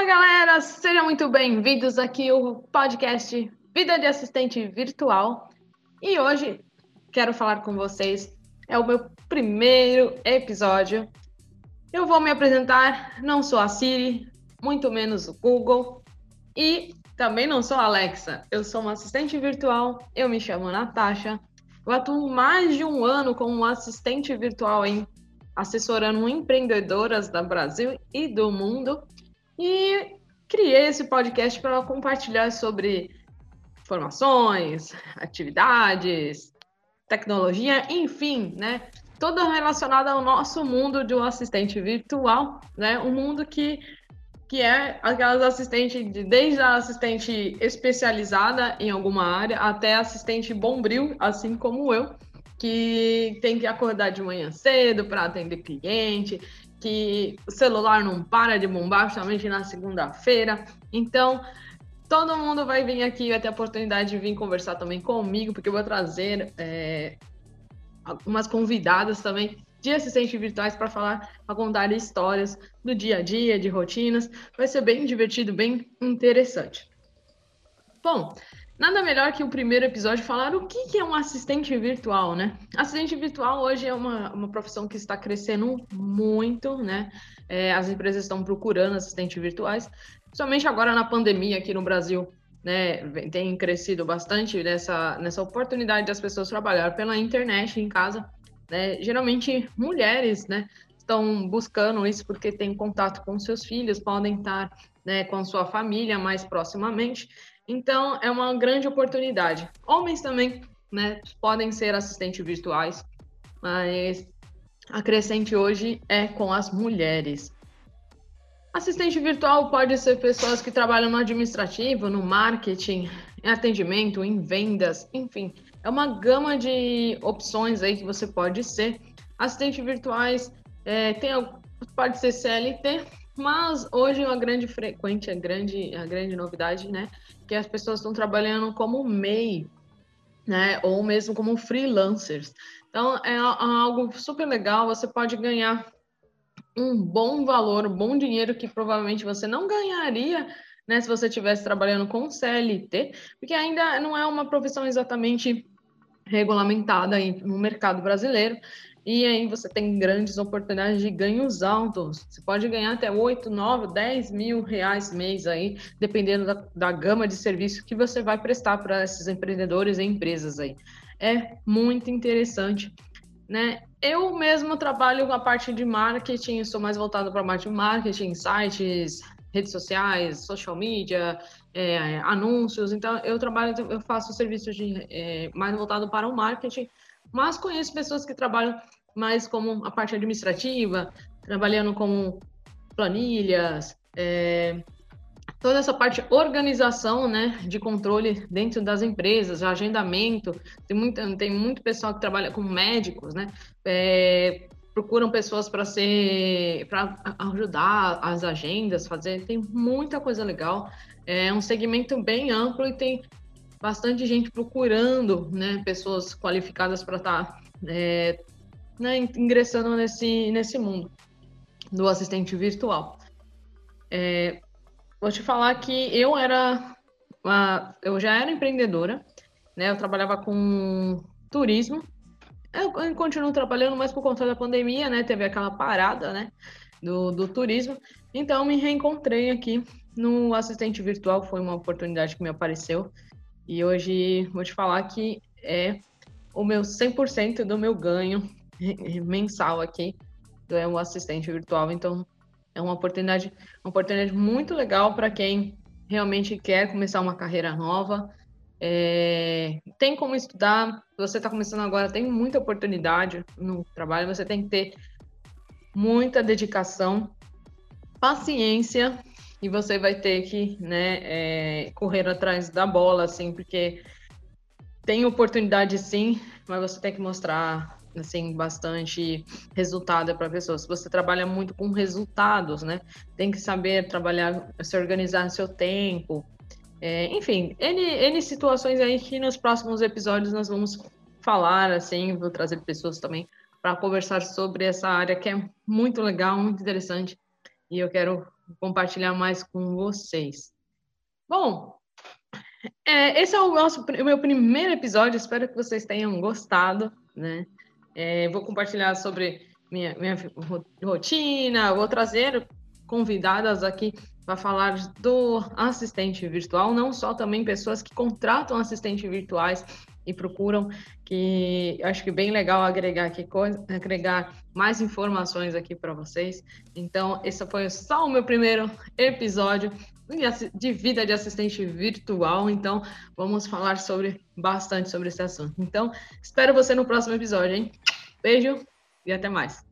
Fala galera, sejam muito bem-vindos aqui ao podcast Vida de Assistente Virtual. E hoje quero falar com vocês, é o meu primeiro episódio. Eu vou me apresentar, não sou a Siri, muito menos o Google e também não sou a Alexa. Eu sou uma assistente virtual, eu me chamo Natasha. Eu atuo mais de um ano como assistente virtual em assessorando empreendedoras do Brasil e do mundo. E criei esse podcast para compartilhar sobre formações, atividades, tecnologia, enfim, né? Tudo relacionado ao nosso mundo de um assistente virtual, né? Um mundo que, que é aquelas assistentes, desde a assistente especializada em alguma área até assistente bombril, assim como eu, que tem que acordar de manhã cedo para atender cliente, que o celular não para de bombar, principalmente na segunda-feira. Então, todo mundo vai vir aqui, vai ter a oportunidade de vir conversar também comigo, porque eu vou trazer é, algumas convidadas também de assistentes virtuais para falar, para contar histórias do dia a dia, de rotinas. Vai ser bem divertido, bem interessante. Bom, Nada melhor que o primeiro episódio falar o que é um assistente virtual, né? Assistente virtual hoje é uma, uma profissão que está crescendo muito, né? É, as empresas estão procurando assistentes virtuais, principalmente agora na pandemia aqui no Brasil, né? Tem crescido bastante nessa, nessa oportunidade das pessoas trabalhar pela internet em casa, né? Geralmente mulheres, né? Estão buscando isso porque têm contato com seus filhos, podem estar né, com sua família mais proximamente. Então, é uma grande oportunidade. Homens também, né, podem ser assistentes virtuais, mas a crescente hoje é com as mulheres. Assistente virtual pode ser pessoas que trabalham no administrativo, no marketing, em atendimento, em vendas, enfim, é uma gama de opções aí que você pode ser. Assistente virtuais é, tem, pode ser CLT, mas hoje a grande frequente, a grande, a grande novidade, né, que as pessoas estão trabalhando como MEI, né? Ou mesmo como freelancers. Então é algo super legal. Você pode ganhar um bom valor, um bom dinheiro que provavelmente você não ganharia né, se você estivesse trabalhando com CLT, porque ainda não é uma profissão exatamente regulamentada no mercado brasileiro. E aí você tem grandes oportunidades de ganhos altos. Você pode ganhar até 8, 9, 10 mil reais mês aí, dependendo da, da gama de serviço que você vai prestar para esses empreendedores e empresas aí. É muito interessante, né? Eu mesmo trabalho com a parte de marketing, sou mais voltado para a parte de marketing, sites, redes sociais, social media, é, anúncios. Então, eu trabalho, eu faço serviços de, é, mais voltado para o marketing mas conheço pessoas que trabalham mais como a parte administrativa, trabalhando com planilhas, é, toda essa parte organização, né, de controle dentro das empresas, agendamento. Tem muito, tem muito pessoal que trabalha com médicos, né, é, procuram pessoas para ser, para ajudar as agendas, fazer. Tem muita coisa legal. É um segmento bem amplo e tem bastante gente procurando, né, pessoas qualificadas para estar tá, é, né, ingressando nesse, nesse mundo do assistente virtual. É, vou te falar que eu era, uma, eu já era empreendedora, né, eu trabalhava com turismo, eu, eu continuo trabalhando, mas por conta da pandemia, né, teve aquela parada, né, do, do turismo, então me reencontrei aqui no assistente virtual, foi uma oportunidade que me apareceu, e hoje vou te falar que é o meu 100% do meu ganho mensal aqui é um assistente virtual. Então, é uma oportunidade, uma oportunidade muito legal para quem realmente quer começar uma carreira nova. É, tem como estudar. Você está começando agora, tem muita oportunidade no trabalho. Você tem que ter muita dedicação, paciência e você vai ter que né, é, correr atrás da bola, assim, porque tem oportunidade sim, mas você tem que mostrar assim bastante resultado para a pessoa. Se você trabalha muito com resultados, né, tem que saber trabalhar, se organizar seu tempo. É, enfim, N, N situações aí que nos próximos episódios nós vamos falar, assim, vou trazer pessoas também para conversar sobre essa área que é muito legal, muito interessante, e eu quero compartilhar mais com vocês. Bom, é, esse é o, nosso, o meu primeiro episódio, espero que vocês tenham gostado, né? É, vou compartilhar sobre minha, minha rotina, vou trazer convidadas aqui para falar do assistente virtual, não só também pessoas que contratam assistentes virtuais e procuram, que acho que bem legal agregar aqui agregar mais informações aqui para vocês. Então, esse foi só o meu primeiro episódio de vida de assistente virtual. Então, vamos falar sobre bastante sobre esse assunto. Então, espero você no próximo episódio, hein? Beijo e até mais.